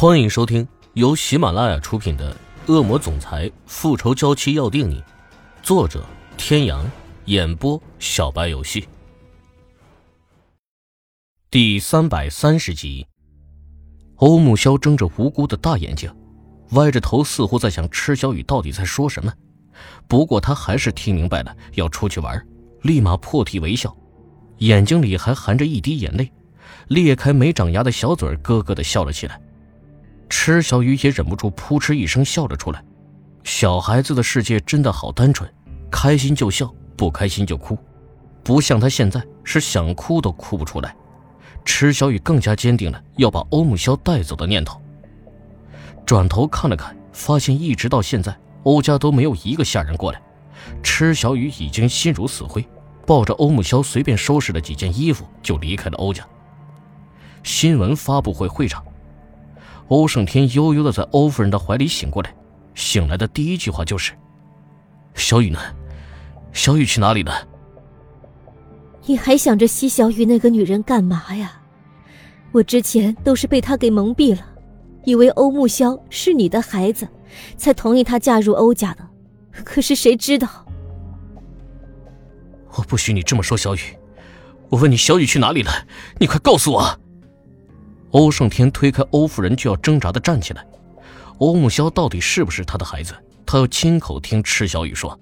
欢迎收听由喜马拉雅出品的《恶魔总裁复仇娇妻要定你》，作者：天阳，演播：小白游戏。第三百三十集，欧木萧睁着无辜的大眼睛，歪着头，似乎在想池小雨到底在说什么。不过他还是听明白了要出去玩，立马破涕为笑，眼睛里还含着一滴眼泪，裂开没长牙的小嘴咯咯的笑了起来。池小雨也忍不住扑哧一声笑了出来。小孩子的世界真的好单纯，开心就笑，不开心就哭，不像他现在是想哭都哭不出来。池小雨更加坚定了要把欧木萧带走的念头。转头看了看，发现一直到现在欧家都没有一个下人过来。池小雨已经心如死灰，抱着欧木萧随便收拾了几件衣服就离开了欧家。新闻发布会会场。欧胜天悠悠的在欧夫人的怀里醒过来，醒来的第一句话就是：“小雨呢？小雨去哪里了？”你还想着西小雨那个女人干嘛呀？我之前都是被她给蒙蔽了，以为欧木萧是你的孩子，才同意她嫁入欧家的。可是谁知道？我不许你这么说，小雨！我问你，小雨去哪里了？你快告诉我！欧胜天推开欧夫人，就要挣扎的站起来。欧慕萧到底是不是他的孩子？他要亲口听赤小雨说。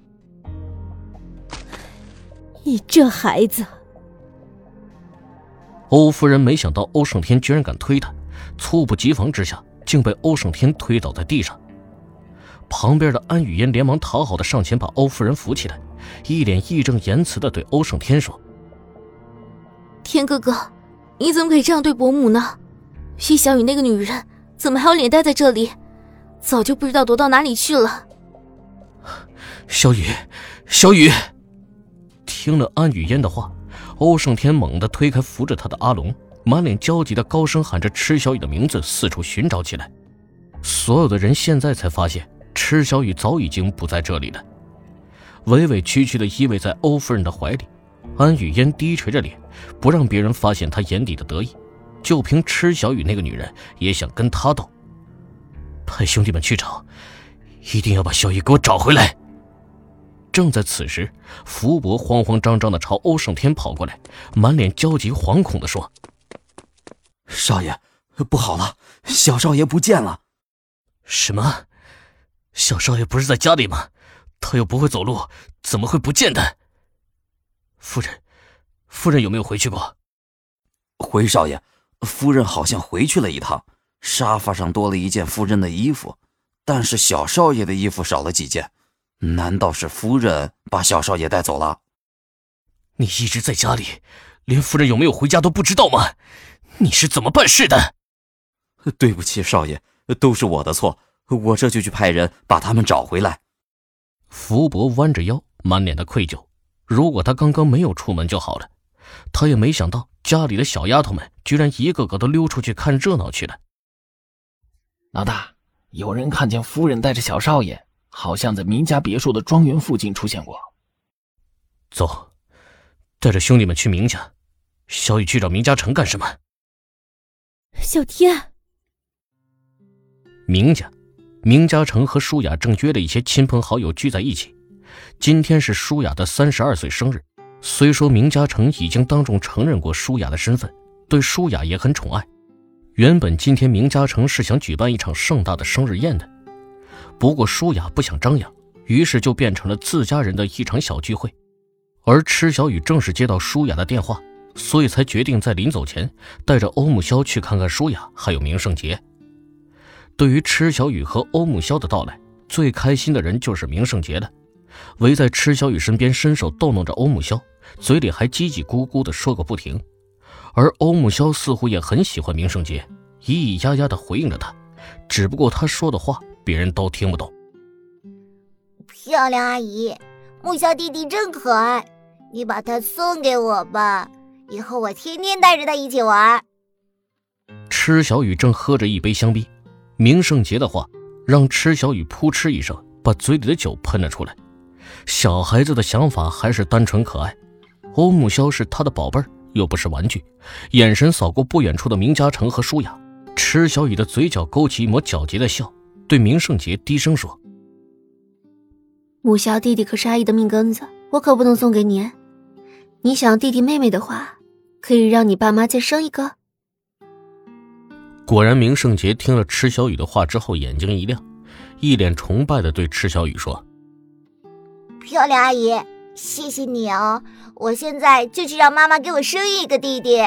你这孩子！欧夫人没想到欧胜天居然敢推她，猝不及防之下，竟被欧胜天推倒在地上。旁边的安雨嫣连忙讨好的上前把欧夫人扶起来，一脸义正言辞的对欧胜天说：“天哥哥，你怎么可以这样对伯母呢？”徐小雨那个女人怎么还有脸待在这里？早就不知道躲到哪里去了。小雨，小雨。听了安雨嫣的话，欧胜天猛地推开扶着他的阿龙，满脸焦急的高声喊着池小雨的名字，四处寻找起来。所有的人现在才发现，池小雨早已经不在这里了，委委屈屈的依偎在欧夫人的怀里。安雨嫣低垂着脸，不让别人发现她眼底的得意。就凭池小雨那个女人也想跟他斗，派兄弟们去找，一定要把小雨给我找回来。正在此时，福伯慌慌张张的朝欧胜天跑过来，满脸焦急惶恐的说：“少爷，不好了，小少爷不见了！”“什么？小少爷不是在家里吗？他又不会走路，怎么会不见的？”“夫人，夫人有没有回去过？”“回少爷。”夫人好像回去了一趟，沙发上多了一件夫人的衣服，但是小少爷的衣服少了几件，难道是夫人把小少爷带走了？你一直在家里，连夫人有没有回家都不知道吗？你是怎么办事的？对不起，少爷，都是我的错，我这就去派人把他们找回来。福伯弯着腰，满脸的愧疚。如果他刚刚没有出门就好了。他也没想到，家里的小丫头们居然一个个都溜出去看热闹去了。老大，有人看见夫人带着小少爷，好像在明家别墅的庄园附近出现过。走，带着兄弟们去明家。小雨去找明家城干什么？小天，明家，明家城和舒雅正约了一些亲朋好友聚在一起。今天是舒雅的三十二岁生日。虽说明嘉诚已经当众承认过舒雅的身份，对舒雅也很宠爱。原本今天明嘉诚是想举办一场盛大的生日宴的，不过舒雅不想张扬，于是就变成了自家人的一场小聚会。而池小雨正是接到舒雅的电话，所以才决定在临走前带着欧木萧去看看舒雅，还有明胜杰。对于池小雨和欧木萧的到来，最开心的人就是明胜杰了。围在池小雨身边，伸手逗弄着欧木萧，嘴里还叽叽咕咕地说个不停。而欧木萧似乎也很喜欢明圣杰，咿咿呀呀地回应着他，只不过他说的话别人都听不懂。漂亮阿姨，木萧弟弟真可爱，你把他送给我吧，以后我天天带着他一起玩。池小雨正喝着一杯香槟，明圣杰的话让池小雨扑哧一声把嘴里的酒喷了出来。小孩子的想法还是单纯可爱，欧木萧是他的宝贝儿，又不是玩具。眼神扫过不远处的明嘉诚和舒雅，池小雨的嘴角勾起一抹狡黠的笑，对明圣杰低声说：“母萧弟弟可是阿姨的命根子，我可不能送给你。你想弟弟妹妹的话，可以让你爸妈再生一个。”果然，明圣杰听了池小雨的话之后，眼睛一亮，一脸崇拜的对池小雨说：“漂亮阿姨，谢谢你哦！我现在就去让妈妈给我生一个弟弟。”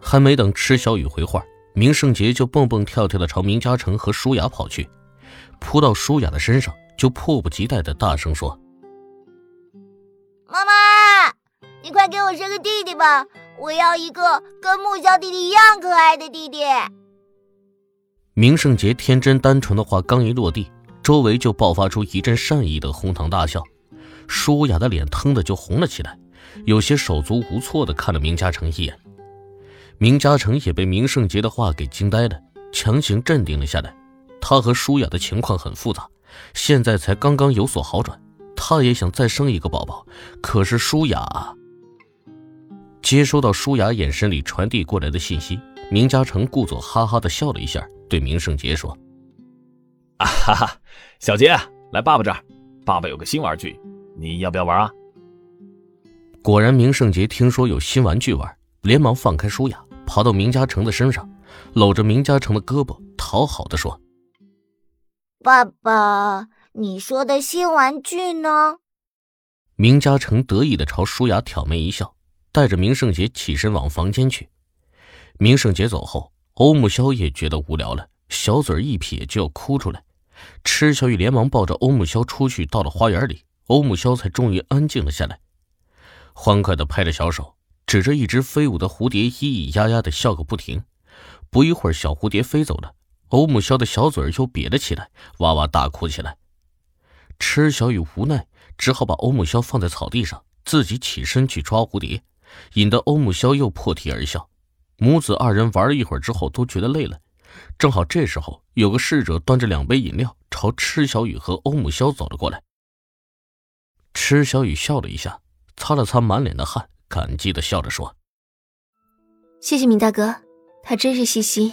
还没等池小雨回话，明圣杰就蹦蹦跳跳的朝明嘉诚和舒雅跑去，扑到舒雅的身上，就迫不及待的大声说：“妈妈，你快给我生个弟弟吧！”我要一个跟木萧弟弟一样可爱的弟弟。明圣杰天真单纯的话刚一落地，周围就爆发出一阵善意的哄堂大笑，舒雅的脸腾的就红了起来，有些手足无措的看了明嘉诚一眼。明嘉诚也被明圣杰的话给惊呆了，强行镇定了下来。他和舒雅的情况很复杂，现在才刚刚有所好转，他也想再生一个宝宝，可是舒雅。接收到舒雅眼神里传递过来的信息，明嘉诚故作哈哈的笑了一下，对明圣杰说：“啊哈哈，小杰，来爸爸这儿，爸爸有个新玩具，你要不要玩啊？”果然，明圣杰听说有新玩具玩，连忙放开舒雅，爬到明嘉诚的身上，搂着明嘉诚的胳膊，讨好的说：“爸爸，你说的新玩具呢？”明嘉诚得意的朝舒雅挑眉一笑。带着明圣杰起身往房间去。明圣杰走后，欧木萧也觉得无聊了，小嘴一撇就要哭出来。池小雨连忙抱着欧木萧出去，到了花园里，欧木萧才终于安静了下来，欢快的拍着小手，指着一只飞舞的蝴蝶，咿咿呀呀的笑个不停。不一会儿，小蝴蝶飞走了，欧木萧的小嘴又瘪了起来，哇哇大哭起来。池小雨无奈，只好把欧木萧放在草地上，自己起身去抓蝴蝶。引得欧木萧又破涕而笑，母子二人玩了一会儿之后都觉得累了。正好这时候，有个侍者端着两杯饮料朝池小雨和欧木萧走了过来。池小雨笑了一下，擦了擦满脸的汗，感激的笑着说：“谢谢明大哥，他真是细心，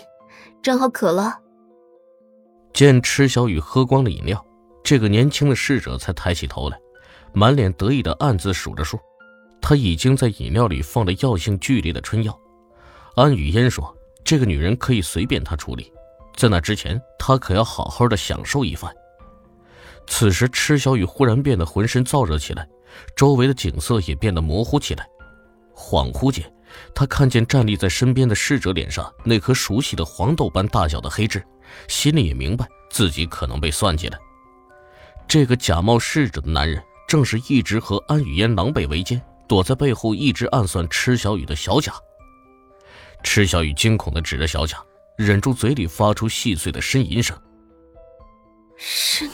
正好渴了。”见池小雨喝光了饮料，这个年轻的侍者才抬起头来，满脸得意的暗自数着数。他已经在饮料里放了药性剧烈的春药。安雨嫣说：“这个女人可以随便他处理，在那之前，他可要好好的享受一番。”此时，池小雨忽然变得浑身燥热起来，周围的景色也变得模糊起来。恍惚间，他看见站立在身边的侍者脸上那颗熟悉的黄豆般大小的黑痣，心里也明白自己可能被算计了。这个假冒侍者的男人，正是一直和安雨嫣狼狈为奸。躲在背后一直暗算池小雨的小贾。池小雨惊恐的指着小贾，忍住嘴里发出细碎的呻吟声：“是你